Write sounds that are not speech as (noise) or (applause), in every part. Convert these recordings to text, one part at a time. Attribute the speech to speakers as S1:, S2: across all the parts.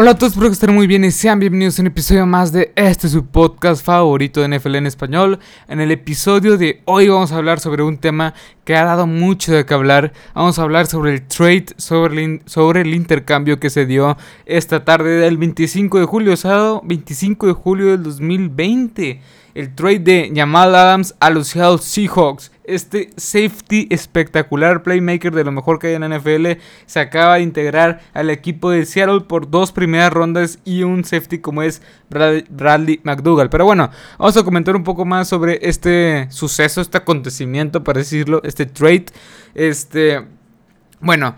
S1: Hola a todos, espero que estén muy bien y sean bienvenidos a un episodio más de este su podcast favorito de NFL en español. En el episodio de hoy vamos a hablar sobre un tema que ha dado mucho de qué hablar. Vamos a hablar sobre el trade, sobre el, sobre el intercambio que se dio esta tarde del 25 de julio, sábado 25 de julio del 2020 el trade de Jamal Adams a los Seattle Seahawks. Este safety espectacular playmaker de lo mejor que hay en la NFL se acaba de integrar al equipo de Seattle por dos primeras rondas y un safety como es Bradley McDougall. Pero bueno, vamos a comentar un poco más sobre este suceso, este acontecimiento, para decirlo, este trade. Este, bueno.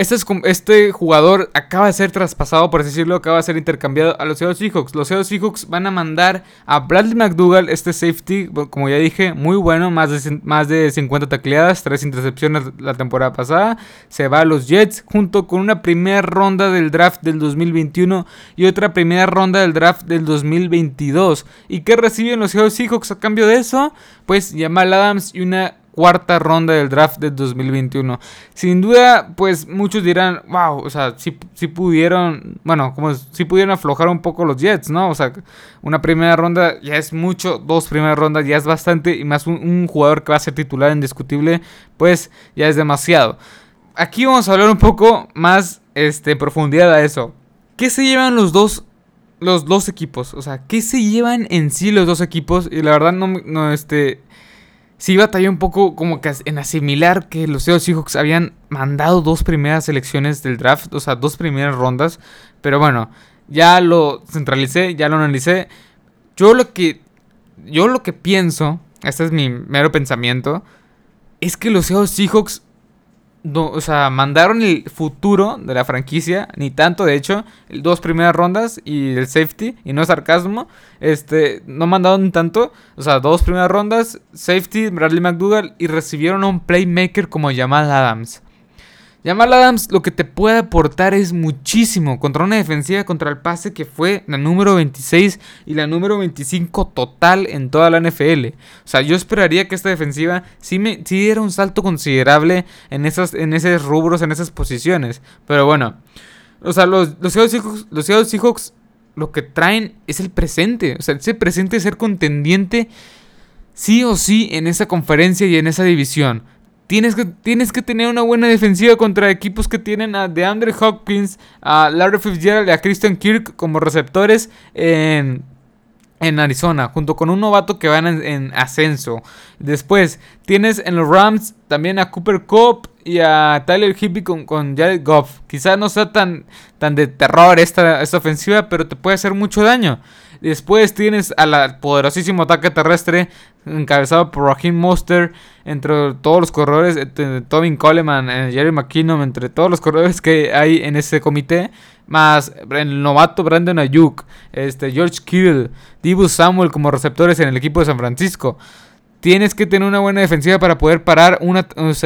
S1: Este, este, jugador acaba de ser traspasado, por así decirlo, acaba de ser intercambiado a los Seattle Seahawks. Los Seattle Seahawks van a mandar a Bradley McDougall, este safety, como ya dije, muy bueno, más de, más de 50 tacleadas, 3 intercepciones la temporada pasada. Se va a los Jets junto con una primera ronda del draft del 2021 y otra primera ronda del draft del 2022. ¿Y qué reciben los Seattle Seahawks a cambio de eso? Pues Jamal Adams y una cuarta ronda del draft de 2021. Sin duda, pues muchos dirán, wow, o sea, si, si pudieron, bueno, como si pudieron aflojar un poco los Jets, ¿no? O sea, una primera ronda ya es mucho, dos primeras rondas ya es bastante, y más un, jugador que va a ser titular indiscutible, pues ya es demasiado. Aquí vamos a hablar un poco más este, profundidad a eso. ¿Qué se llevan los dos los dos equipos. O sea, ¿qué se llevan en sí los dos equipos? Y la verdad no, no este, sí batalló un poco como que en asimilar que los Seahawks habían mandado dos primeras selecciones del draft, o sea, dos primeras rondas. Pero bueno, ya lo centralicé, ya lo analicé. Yo lo que, yo lo que pienso, este es mi mero pensamiento, es que los Seattle Seahawks o sea, mandaron el futuro de la franquicia, ni tanto de hecho, dos primeras rondas y el safety, y no es sarcasmo, este, no mandaron tanto, o sea, dos primeras rondas, safety, Bradley McDougall, y recibieron a un playmaker como Jamal Adams. Jamal Adams lo que te puede aportar es muchísimo contra una defensiva contra el pase que fue la número 26 y la número 25 total en toda la NFL. O sea, yo esperaría que esta defensiva sí, me, diera un salto considerable en, esas, en esos rubros, en esas posiciones. Pero bueno, o sea, los, los, Seahawks, los Seahawks lo que traen es el presente. O sea, ese presente es ser contendiente sí o sí en esa conferencia y en esa división. Tienes que, tienes que tener una buena defensiva contra equipos que tienen a DeAndre Hopkins, a Larry Fitzgerald y a Christian Kirk como receptores en, Arizona, junto con un novato que va en, ascenso. Después tienes en los Rams también a Cooper Cup y a Tyler Hippie con, con Jared Goff. Quizás no sea tan, tan de terror esta, esta ofensiva, pero te puede hacer mucho daño. Después tienes al poderosísimo ataque terrestre encabezado por Raheem Monster, entre todos los corredores, Tobin Coleman, eh, Jerry McKinnon, entre todos los corredores que hay en ese comité, más el novato Brandon Ayuk, este, George Kittle, Dibu Samuel como receptores en el equipo de San Francisco. Tienes que tener una buena defensiva para poder parar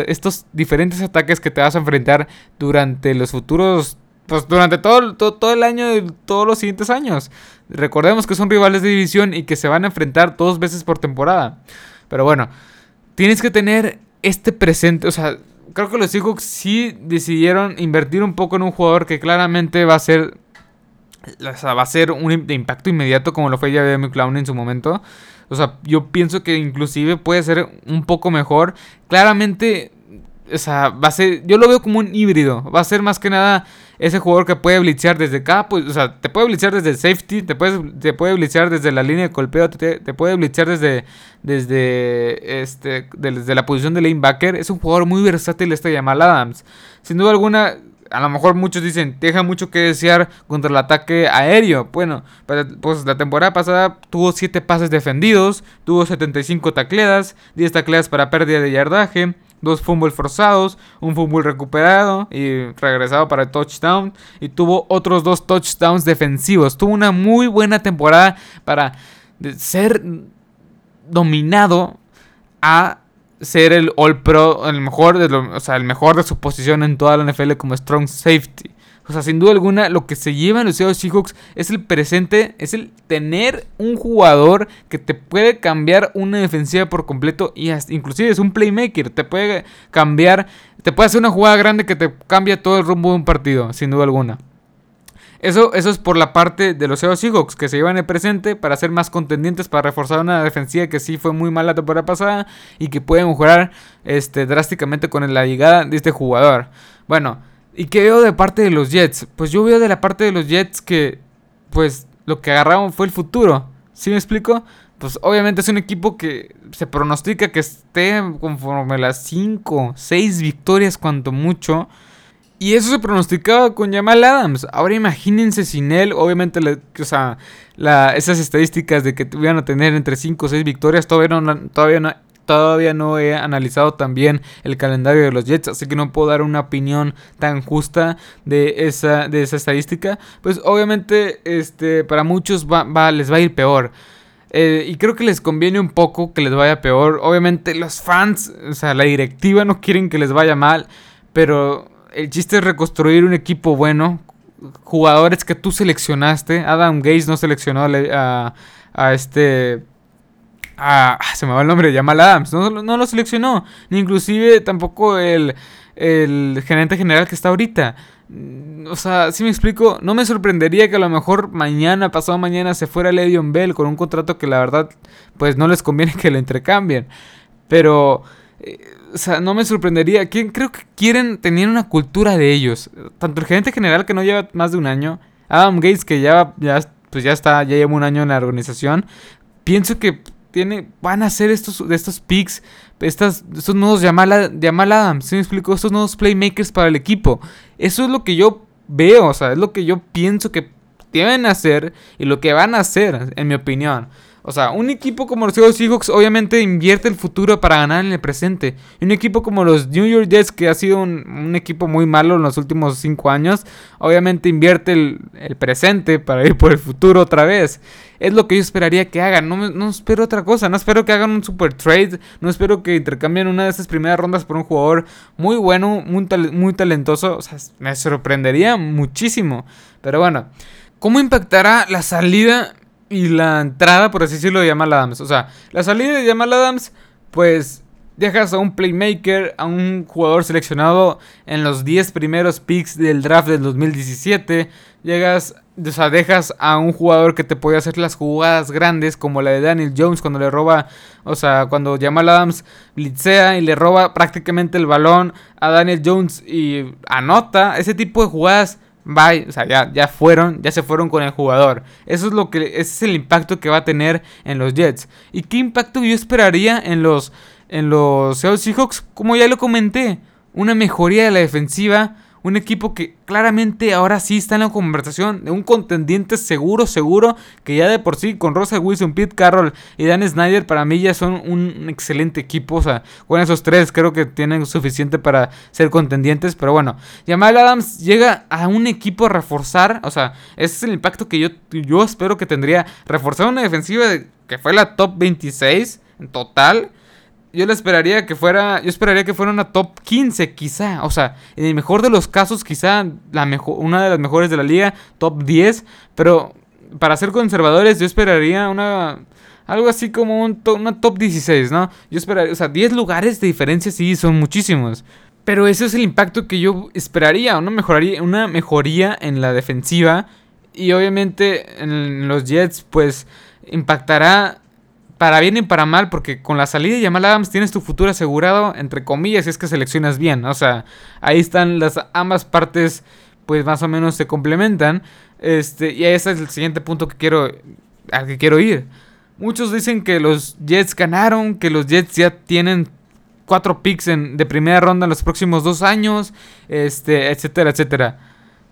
S1: estos diferentes ataques que te vas a enfrentar durante los futuros pues durante todo, todo, el año y todos los siguientes años. Recordemos que son rivales de división y que se van a enfrentar dos veces por temporada. Pero bueno, tienes que tener este presente. O sea, creo que los Seahawks sí decidieron invertir un poco en un jugador que claramente va a ser. va a ser un de impacto inmediato como lo fue Javier Clown en su momento. O sea, yo pienso que inclusive puede ser un poco mejor. Claramente o sea, va a ser, yo lo veo como un híbrido. Va a ser más que nada ese jugador que puede blitzear desde acá, pues, o sea, te puede blitzear desde el safety, te, puedes, te puede blitzear desde la línea de golpeo, te, puede blitzear desde, desde, este, desde la posición de linebacker. Es un jugador muy versátil este Jamal Adams. Sin duda alguna, a lo mejor muchos dicen, deja mucho que desear contra el ataque aéreo. Bueno, pues la temporada pasada tuvo 7 pases defendidos, tuvo 75 tacleadas, 10 tacleadas para pérdida de yardaje, dos fumbles forzados, un fumble recuperado y regresado para el touchdown. Y tuvo otros dos touchdowns defensivos. Tuvo una muy buena temporada para ser dominado a ser el All Pro, el mejor o sea, el mejor de su posición en toda la NFL como strong safety. O sea, sin duda alguna, lo que se lleva en los Seahawks es el presente, es el tener un jugador que te puede cambiar una defensiva por completo y inclusive es un playmaker, te puede cambiar, te puede hacer una jugada grande que te cambia todo el rumbo de un partido, sin duda alguna. Eso, eso es por la parte de los Seahawks que se llevan el presente para ser más contendientes, para reforzar una defensiva que sí fue muy mala la temporada pasada y que pueden mejorar este, drásticamente con la llegada de este jugador. Bueno, ¿y qué veo de parte de los Jets? Pues yo veo de la parte de los Jets que, pues, lo que agarraron fue el futuro. ¿Sí me explico? Pues obviamente es un equipo que se pronostica que esté conforme las 5, 6 victorias cuanto mucho. Y eso se pronosticaba con Jamal Adams. Ahora imagínense sin él. Obviamente, o sea, esas estadísticas de que iban a tener entre 5 o 6 victorias. Todavía no, todavía, no, todavía no he analizado también el calendario de los Jets. Así que no puedo dar una opinión tan justa de esa, de esa estadística. Pues obviamente este, para muchos les va a ir peor. Eh, y creo que les conviene un poco que les vaya peor. Obviamente los fans, o sea, la directiva no quieren que les vaya mal. Pero el chiste es reconstruir un equipo bueno. Jugadores que tú seleccionaste. Adam Gates no seleccionó a, a este. A, ah, se me va el nombre, Jamal Adams. No, no lo seleccionó. Ni inclusive tampoco el, el gerente general que está ahorita. Mm, o sea, si me explico, no me sorprendería que a lo mejor mañana, pasado mañana, se fuera Le'Veon Bell con un contrato que la verdad, pues no les conviene (laughs) que lo intercambien. Pero eh, o sea, no me sorprendería. Creo que quieren tener una cultura de ellos. Tanto el gerente general que no lleva más de un año, Adam Gates que ya, ya, pues ya está, ya lleva un año en la organización. Pienso que van a hacer estos, estos picks, estas, estos nuevos Jamal, Adams, ¿sí me explico? Estos nuevos playmakers para el equipo. Eso es lo que yo veo, o sea, es lo que yo pienso que deben hacer y lo que van a hacer, en mi opinión. O sea, un equipo como los Seahawks obviamente invierte el futuro para ganar en el presente. Y un equipo como los New York Jets, que ha sido un, equipo muy malo en los últimos cinco años, obviamente invierte el, presente para ir por el futuro otra vez. Es lo que yo esperaría que hagan. No, no espero otra cosa. No espero que hagan un super trade. No espero que intercambien una de esas primeras rondas por un jugador muy bueno, muy, muy talentoso. O sea, me sorprendería muchísimo. Pero bueno. ¿Cómo impactará la salida y la entrada, por así decirlo, de Jamal Adams. O sea, la salida de Jamal Adams, pues dejas a un playmaker, a un jugador seleccionado en los 10 primeros picks del draft del 2017. Llegas, o sea, dejas a un jugador que te puede hacer las jugadas grandes, como la de Daniel Jones cuando le roba, o sea, cuando Jamal Adams blitzea y le roba prácticamente el balón a Daniel Jones y anota. Ese tipo de jugadas bye, o sea, ya, ya fueron, ya se fueron con el jugador. Eso es lo que, ese es el impacto que va a tener en los Jets. ¿Y qué impacto yo esperaría en los, en los Seahawks? Como ya lo comenté, una mejoría de la defensiva, un equipo que claramente ahora sí está en la conversación de un contendiente seguro, seguro, que ya de por sí con Rosa Wilson, Pete Carroll y Dan Snyder para mí ya son un excelente equipo. O sea, con esos tres creo que tienen suficiente para ser contendientes. Pero bueno, Jamal Adams llega a un equipo a reforzar. O sea, ese es el impacto que yo, yo espero que tendría. Reforzar una defensiva que fue la top 26 en total yo le esperaría que fuera, yo esperaría que fuera una top 15 quizá, o sea, en el mejor de los casos quizá la mejor, una de las mejores de la liga, top 10, pero para ser conservadores yo esperaría una algo así como un una top 16, ¿no? Yo esperaría, o sea, 10 lugares de diferencia sí son muchísimos. Pero ese es el impacto que yo esperaría, una mejoría, una mejoría en la defensiva y obviamente en los Jets pues impactará para bien y para mal, porque con la salida de Jamal Adams tienes tu futuro asegurado, entre comillas, si es que seleccionas bien. O sea, ahí están las ambas partes, pues más o menos se complementan. Este, y ese es el siguiente punto que quiero, al que quiero ir. Muchos dicen que los Jets ganaron, que los Jets ya tienen cuatro picks en, de primera ronda en los próximos dos años, este, etcétera, etcétera.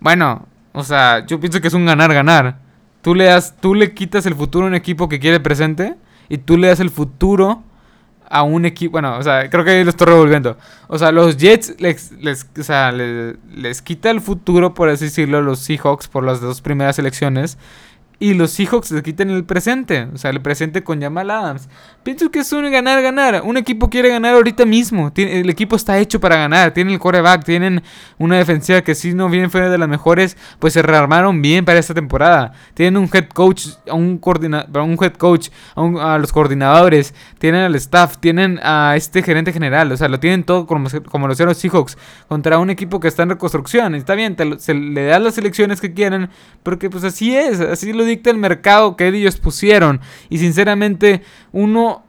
S1: Bueno, o sea, yo pienso que es un ganar-ganar. Tú le, das, tú le quitas el futuro a un equipo que quiere presente y tú le das el futuro a un equipo. Bueno, o sea, creo que ahí lo estoy revolviendo. O sea, los Jets les, les, sea, les, quita el futuro, por así decirlo, los Seahawks por las dos primeras elecciones. Y los Seahawks se quiten el presente, o sea, el presente con Jamal Adams. Pienso que es un ganar-ganar. Un equipo quiere ganar ahorita mismo. el equipo está hecho para ganar. Tienen el coreback, tienen una defensiva que si no bien fue de las mejores, pues se rearmaron bien para esta temporada. Tienen un head coach, un, un head coach, a, los coordinadores, tienen al staff, tienen a este gerente general. O sea, lo tienen todo como, como lo hicieron los Seahawks contra un equipo que está en reconstrucción. Está bien, se le dan las elecciones que quieren, porque pues así es, así lo el mercado que ellos pusieron. Y sinceramente, uno,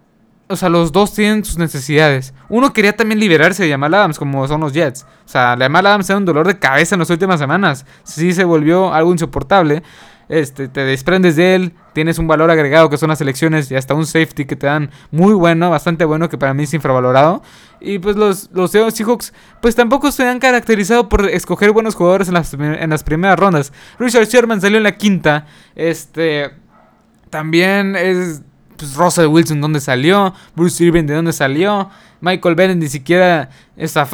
S1: o sea, los dos tienen sus necesidades. Uno quería también liberarse de Jamal Adams, como son los Jets. O sea, Jamal Adams era un dolor de cabeza en las últimas semanas. Sí se volvió algo insoportable. Este, te desprendes de él, tienes un valor agregado que son las elecciones y hasta un safety que te dan muy bueno, bastante bueno, que para mí es infravalorado. Y pues los, los Seahawks pues tampoco se han caracterizado por escoger buenos jugadores en las, en las primeras rondas. Richard Sherman salió en la quinta. Este, también es pues, Russell Wilson, ¿dónde salió? Bruce Irving, ¿de dónde salió? Michael Bennett ni siquiera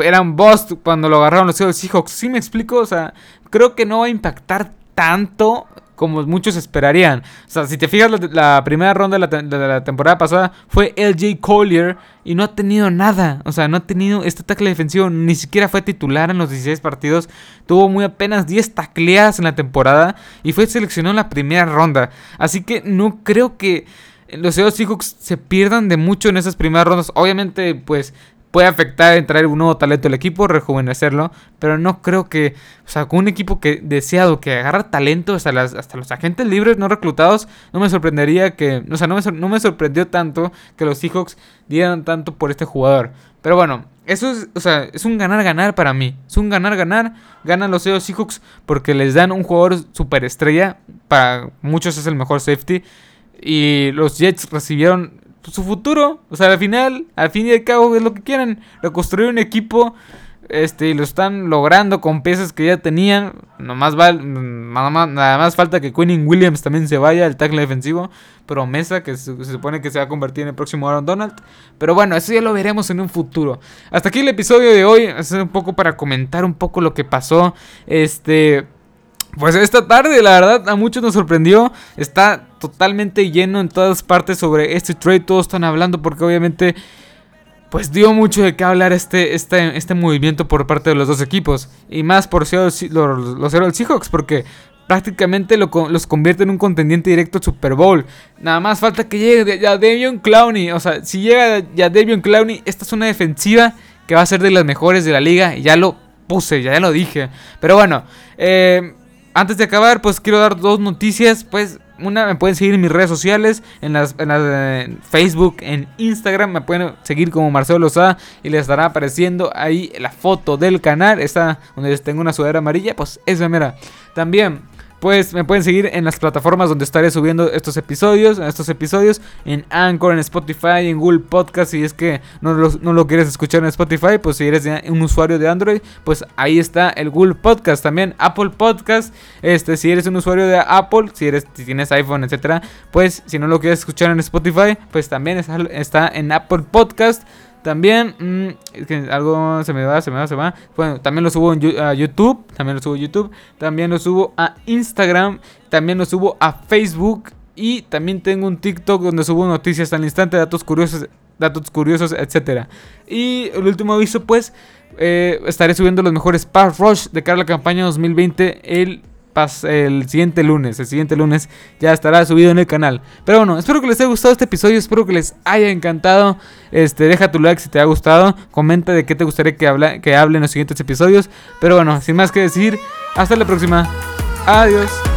S1: era un boss cuando lo agarraron los Seahawks. ¿Sí me explico? O sea, creo que no va a impactar tanto como muchos esperarían. O sea, si te fijas, la, primera ronda de la, temporada pasada fue LJ Collier y no ha tenido nada. O sea, no ha tenido este tackle defensivo, ni siquiera fue titular en los 16 partidos. Tuvo muy apenas 10 tacleadas en la temporada y fue seleccionado en la primera ronda. Así que no creo que los Seahawks se pierdan de mucho en esas primeras rondas. Obviamente, pues puede afectar en traer un nuevo talento al equipo, rejuvenecerlo, pero no creo que, o sea, con un equipo que deseado que agarra talento hasta, las, hasta los agentes libres no reclutados, no me sorprendería que, o sea, no me, no me sorprendió tanto que los Seahawks dieran tanto por este jugador. Pero bueno, eso es, o sea, es un ganar-ganar para mí. Es un ganar-ganar. Ganan los Seahawks porque les dan un jugador superestrella. Para muchos es el mejor safety. Y los Jets recibieron su futuro. O sea, al final, al fin y al cabo es lo que quieren. Reconstruir un equipo. Este, y lo están logrando con piezas que ya tenían. Nomás va, nada, más, nada más falta que Quinn Williams también se vaya, el tackle defensivo. Promesa que se, supone que se va a convertir en el próximo Aaron Donald. Pero bueno, eso ya lo veremos en un futuro. Hasta aquí el episodio de hoy. Es un poco para comentar un poco lo que pasó. Este. Pues esta tarde, la verdad, a muchos nos sorprendió. Está totalmente lleno en todas partes sobre este trade. Todos están hablando porque obviamente pues dio mucho de qué hablar este, este, este movimiento por parte de los dos equipos. Y más por los, los Seahawks porque prácticamente los convierte en un contendiente directo al Super Bowl. Nada más falta que llegue ya Devion Clowney. O sea, si llega ya Devion Clowney, esta es una defensiva que va a ser de las mejores de la liga. Y ya lo puse, ya, ya lo dije. Pero bueno, eh, antes de acabar, pues quiero dar dos noticias. Pues una, me pueden seguir en mis redes sociales, en las, Facebook, en Instagram, me pueden seguir como Marcelo Lozada y les estará apareciendo ahí la foto del canal, está donde tengo una sudadera amarilla, pues esa mera. También pues me pueden seguir en las plataformas donde estaré subiendo estos episodios, estos episodios, en Anchor, en Spotify, en Google Podcast, si es que no lo, no lo quieres escuchar en Spotify, pues si eres un usuario de Android, pues ahí está el Google Podcast, también Apple Podcast, este, si eres un usuario de Apple, si eres, si tienes iPhone, etcétera, pues si no lo quieres escuchar en Spotify, pues también está, está en Apple Podcast. También, mm, algo se me va, se me va, se va. Bueno, también lo subo a YouTube. También lo subo a YouTube. También lo subo a Instagram. También lo subo a Facebook. Y también tengo un TikTok donde subo noticias al instante, datos curiosos, datos curiosos, etc. Y el último aviso, pues, eh, estaré subiendo los mejores Pass Rush de cara a la campaña 2020 el el siguiente lunes. El siguiente lunes ya estará subido en el canal. Pero bueno, espero que les haya gustado este episodio. Espero que les haya encantado. Este, deja tu like si te ha gustado. Comenta de qué te gustaría que, hable, que hable en los siguientes episodios. Pero bueno, sin más que decir, hasta la próxima. Adiós.